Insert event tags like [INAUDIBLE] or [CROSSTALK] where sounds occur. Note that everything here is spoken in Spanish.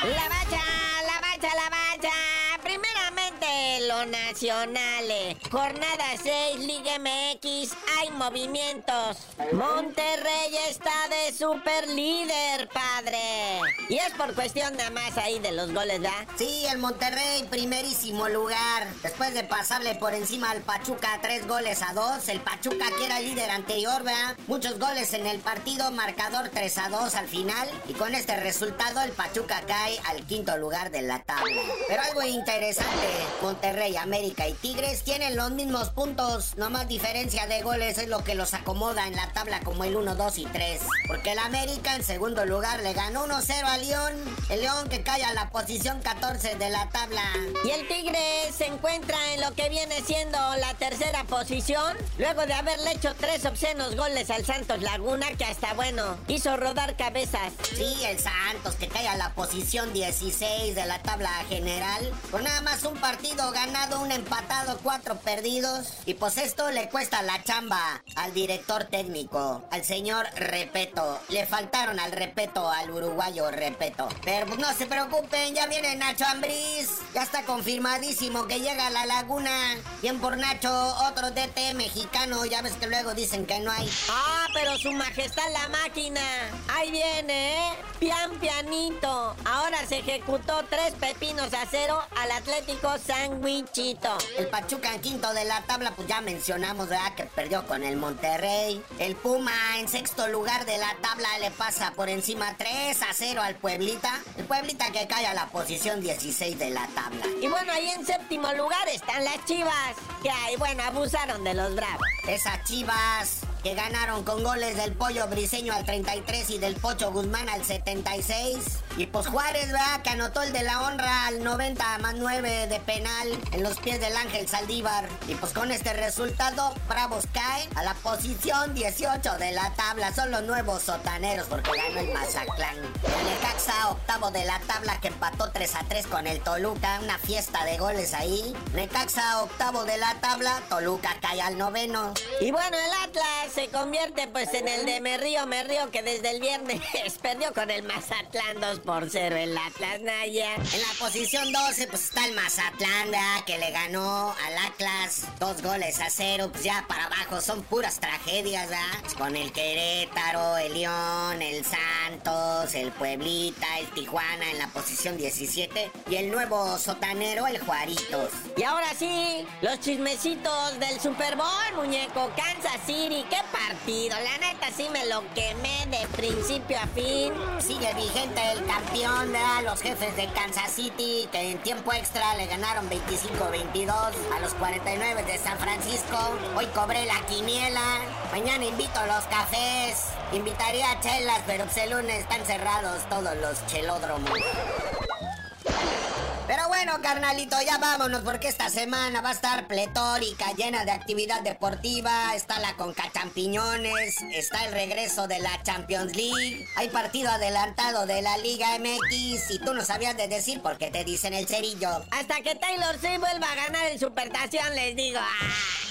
La bacha, la bacha, la bacha. Primeramente, Lona nacionales. Jornada 6, Liga MX, hay movimientos. Monterrey está de super líder, padre. Y es por cuestión nada más ahí de los goles, ¿verdad? Sí, el Monterrey, primerísimo lugar. Después de pasarle por encima al Pachuca tres goles a dos, el Pachuca que era líder anterior, ¿verdad? Muchos goles en el partido, marcador 3 a 2 al final. Y con este resultado, el Pachuca cae al quinto lugar de la tabla. Pero algo interesante, Monterrey, América y Tigres tienen los mismos puntos, no más diferencia de goles es lo que los acomoda en la tabla como el 1, 2 y 3. Porque el América en segundo lugar le ganó 1-0 a León, el León que cae a la posición 14 de la tabla. Y el Tigre se encuentra en lo que viene siendo la tercera posición, luego de haberle hecho tres obscenos goles al Santos Laguna que hasta bueno, hizo rodar cabezas. Sí, el Santos que cae a la posición 16 de la tabla general, con nada más un partido ganado, un empatado, cuatro perdidos. Y pues esto le cuesta la chamba al director técnico, al señor Repeto. Le faltaron al Repeto, al uruguayo Repeto. Pero pues no se preocupen, ya viene Nacho Ambriz. Ya está confirmadísimo que llega a la laguna. Bien por Nacho, otro DT mexicano. Ya ves que luego dicen que no hay. Ah, pero su majestad la máquina. Ahí viene, ¿eh? Pian pianito. Ahora se ejecutó tres pepinos a cero al Atlético Sandwichito. El Pachuca en quinto de la tabla, pues ya mencionamos, ¿verdad? Que perdió con el Monterrey. El Puma en sexto lugar de la tabla le pasa por encima 3 a 0 al Pueblita. El Pueblita que cae a la posición 16 de la tabla. Y bueno, ahí en séptimo lugar están las Chivas. Que ahí, bueno, abusaron de los bravos. Esas Chivas que ganaron con goles del Pollo Briseño al 33 y del Pocho Guzmán al 76. Y pues Juárez, ¿verdad? Que anotó el de la honra al 90 más 9 de penal en los pies del Ángel Saldívar. Y pues con este resultado, Bravos caen a la posición 18 de la tabla. Son los nuevos sotaneros porque ganó el Mazatlán. El Necaxa, octavo de la tabla, que empató 3 a 3 con el Toluca. Una fiesta de goles ahí. Necaxa, octavo de la tabla. Toluca cae al noveno. Y bueno, el Atlas se convierte pues en el de me río, que desde el viernes [LAUGHS] perdió con el Mazatlán 2 por 0 el Atlas Naya. En la posición 12 pues está el Mazatlán que le ganó al Atlas dos goles a cero. Pues ya para abajo son puras tragedias, ¿verdad? Con el Querétaro, el León, el Santos, el Pueblita, el Tijuana en la posición 17 y el nuevo sotanero, el Juaritos. Y ahora sí, los chismecitos del Super Bowl, muñeco. Kansas City, qué partido. La neta sí me lo quemé de principio a fin. Sigue vigente el campeón, ¿verdad? Los jefes de Kansas City, que en tiempo extra le ganaron 25-22 a los 49 de San Francisco. Hoy cobré la quiniela. Mañana invito a los cafés. Invitaría a chelas, pero pues el lunes están cerrados todos los chelódromos. Pero bueno, carnalito, ya vámonos porque esta semana va a estar pletórica, llena de actividad deportiva. Está la Conca Champiñones, está el regreso de la Champions League, hay partido adelantado de la Liga MX y tú no sabías de decir por qué te dicen el cerillo. Hasta que Taylor Swift vuelva a ganar el Supertación, les digo. ¡ah!